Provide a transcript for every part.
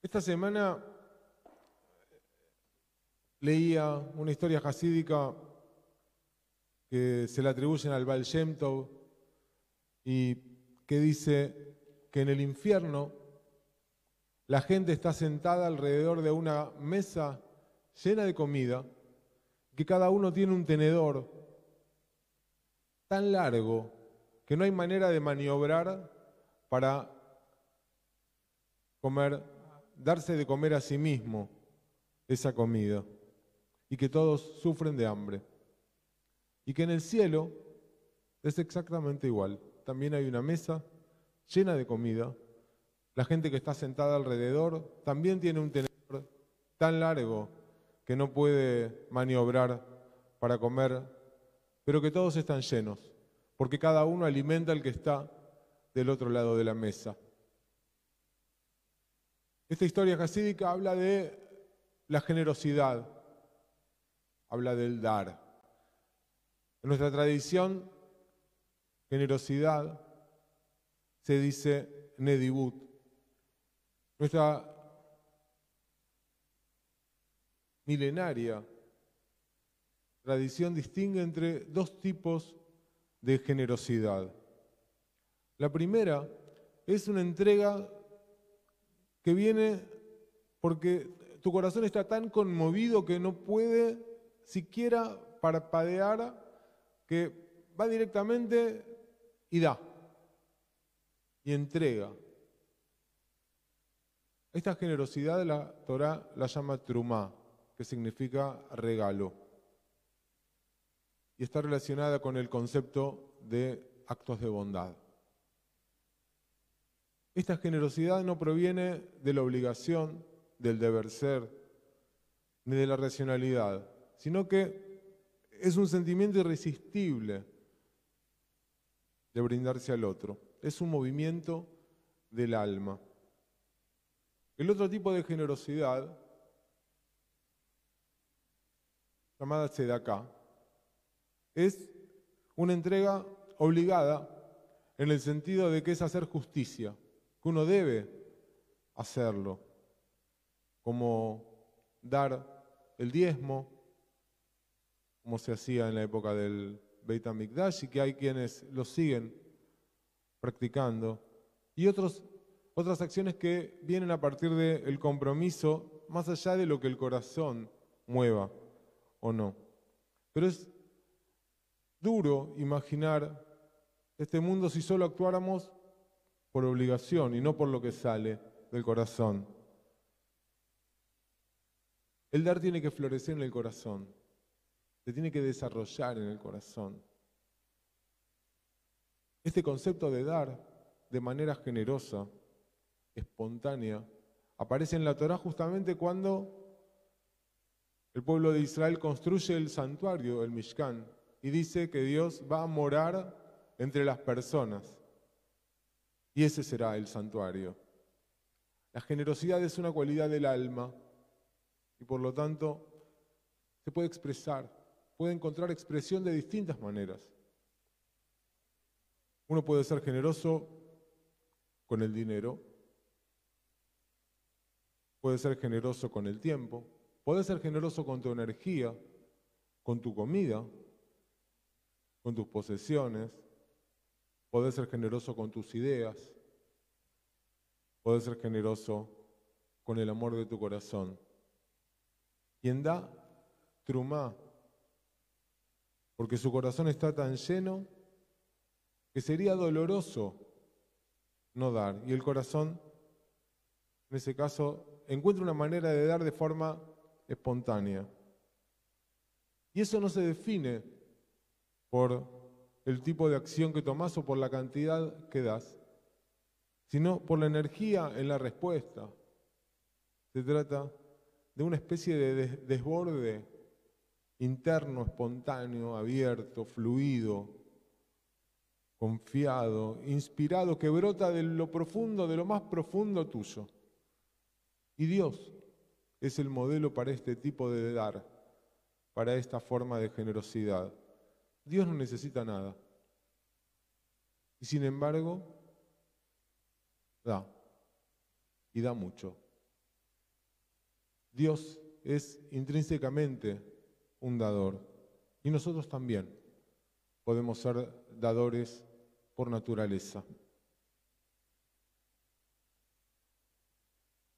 Esta semana leía una historia jasídica que se le atribuyen al Baal y que dice que en el infierno la gente está sentada alrededor de una mesa llena de comida, que cada uno tiene un tenedor tan largo que no hay manera de maniobrar para comer, darse de comer a sí mismo esa comida, y que todos sufren de hambre. Y que en el cielo es exactamente igual. También hay una mesa llena de comida. La gente que está sentada alrededor también tiene un tenedor tan largo que no puede maniobrar para comer, pero que todos están llenos, porque cada uno alimenta al que está del otro lado de la mesa. Esta historia jasídica habla de la generosidad, habla del dar. En nuestra tradición, generosidad se dice nedibut. Nuestra milenaria tradición distingue entre dos tipos de generosidad. La primera es una entrega que viene porque tu corazón está tan conmovido que no puede siquiera parpadear, que va directamente y da, y entrega. Esta generosidad la Torah la llama trumá, que significa regalo, y está relacionada con el concepto de actos de bondad. Esta generosidad no proviene de la obligación, del deber ser, ni de la racionalidad, sino que es un sentimiento irresistible de brindarse al otro. Es un movimiento del alma. El otro tipo de generosidad, llamada sedaká, es una entrega obligada en el sentido de que es hacer justicia que uno debe hacerlo, como dar el diezmo, como se hacía en la época del Beit HaMikdash y que hay quienes lo siguen practicando, y otras acciones que vienen a partir del compromiso, más allá de lo que el corazón mueva o no. Pero es duro imaginar este mundo si solo actuáramos por obligación y no por lo que sale del corazón. El dar tiene que florecer en el corazón, se tiene que desarrollar en el corazón. Este concepto de dar de manera generosa, espontánea, aparece en la Torah justamente cuando el pueblo de Israel construye el santuario, el Mishkan, y dice que Dios va a morar entre las personas. Y ese será el santuario. La generosidad es una cualidad del alma y por lo tanto se puede expresar, puede encontrar expresión de distintas maneras. Uno puede ser generoso con el dinero, puede ser generoso con el tiempo, puede ser generoso con tu energía, con tu comida, con tus posesiones, Podés ser generoso con tus ideas. Podés ser generoso con el amor de tu corazón. Quien da, trumá, porque su corazón está tan lleno que sería doloroso no dar. Y el corazón, en ese caso, encuentra una manera de dar de forma espontánea. Y eso no se define por el tipo de acción que tomas o por la cantidad que das, sino por la energía en la respuesta. Se trata de una especie de desborde interno, espontáneo, abierto, fluido, confiado, inspirado, que brota de lo profundo, de lo más profundo tuyo. Y Dios es el modelo para este tipo de dar, para esta forma de generosidad. Dios no necesita nada. Y sin embargo, da. Y da mucho. Dios es intrínsecamente un dador y nosotros también podemos ser dadores por naturaleza.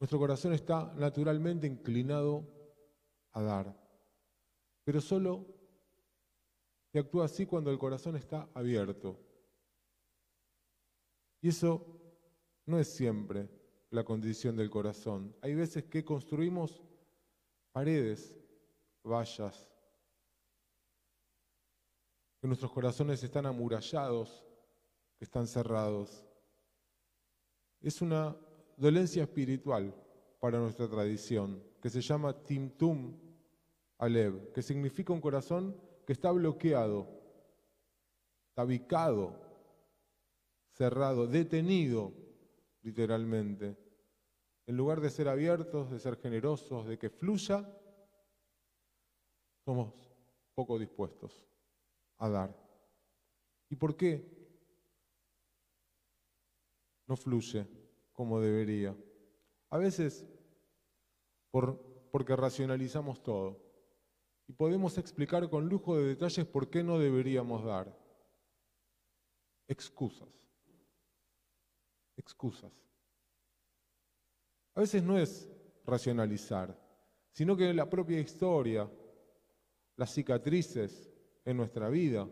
Nuestro corazón está naturalmente inclinado a dar, pero solo se actúa así cuando el corazón está abierto. Y eso no es siempre la condición del corazón. Hay veces que construimos paredes, vallas, que nuestros corazones están amurallados, que están cerrados. Es una dolencia espiritual para nuestra tradición, que se llama Timtum Alev, que significa un corazón que está bloqueado, tabicado, cerrado, detenido, literalmente. En lugar de ser abiertos, de ser generosos, de que fluya, somos poco dispuestos a dar. ¿Y por qué no fluye como debería? A veces por, porque racionalizamos todo y podemos explicar con lujo de detalles por qué no deberíamos dar. Excusas. Excusas. A veces no es racionalizar, sino que la propia historia, las cicatrices, en nuestra vida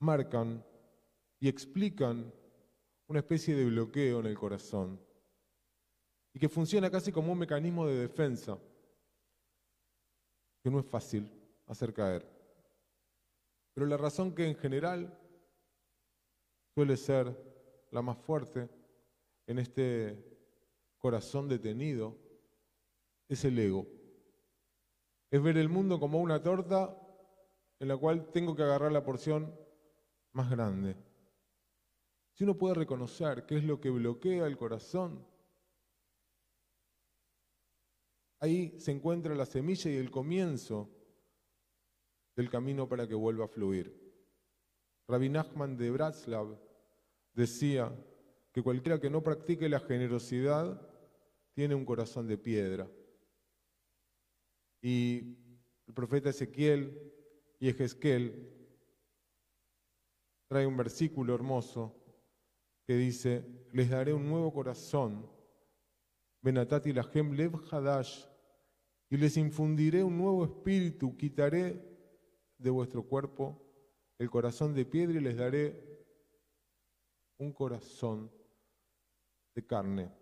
marcan y explican una especie de bloqueo en el corazón y que funciona casi como un mecanismo de defensa que no es fácil hacer caer. Pero la razón que en general suele ser la más fuerte en este corazón detenido es el ego es ver el mundo como una torta en la cual tengo que agarrar la porción más grande. Si uno puede reconocer qué es lo que bloquea el corazón, ahí se encuentra la semilla y el comienzo del camino para que vuelva a fluir. Rabbi Nachman de Bratslav decía que cualquiera que no practique la generosidad tiene un corazón de piedra. Y el profeta Ezequiel y Ezequiel trae un versículo hermoso que dice, les daré un nuevo corazón, Benatati Lahem Lev Hadash, y les infundiré un nuevo espíritu, quitaré de vuestro cuerpo el corazón de piedra y les daré un corazón de carne.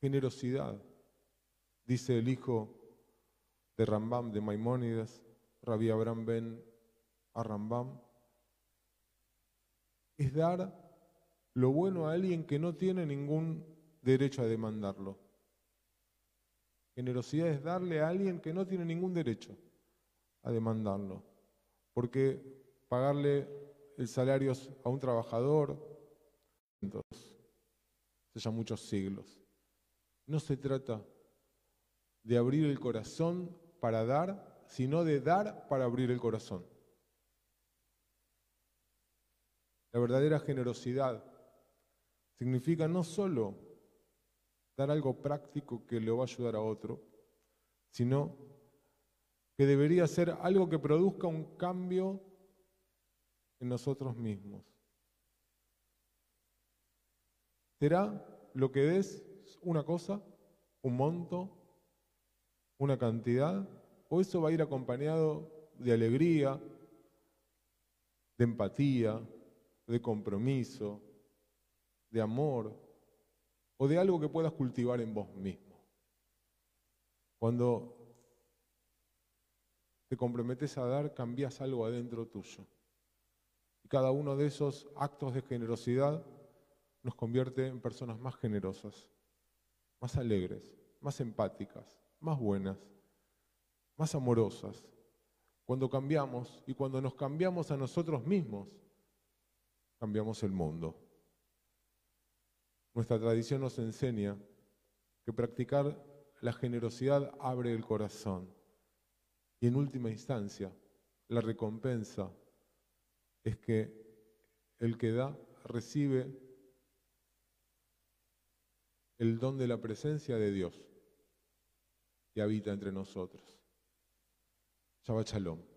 Generosidad dice el hijo de Rambam, de Maimónides, Rabbi Abraham ben a Rambam, es dar lo bueno a alguien que no tiene ningún derecho a demandarlo. Generosidad es darle a alguien que no tiene ningún derecho a demandarlo. Porque pagarle el salario a un trabajador, se ya muchos siglos. No se trata de abrir el corazón para dar, sino de dar para abrir el corazón. La verdadera generosidad significa no solo dar algo práctico que le va a ayudar a otro, sino que debería ser algo que produzca un cambio en nosotros mismos. ¿Será lo que des una cosa, un monto, una cantidad, o eso va a ir acompañado de alegría, de empatía, de compromiso, de amor, o de algo que puedas cultivar en vos mismo. Cuando te comprometes a dar, cambias algo adentro tuyo. Y cada uno de esos actos de generosidad nos convierte en personas más generosas, más alegres, más empáticas, más buenas, más amorosas. Cuando cambiamos y cuando nos cambiamos a nosotros mismos, cambiamos el mundo. Nuestra tradición nos enseña que practicar la generosidad abre el corazón y en última instancia la recompensa es que el que da recibe el don de la presencia de Dios que habita entre nosotros. Shabbat Shalom.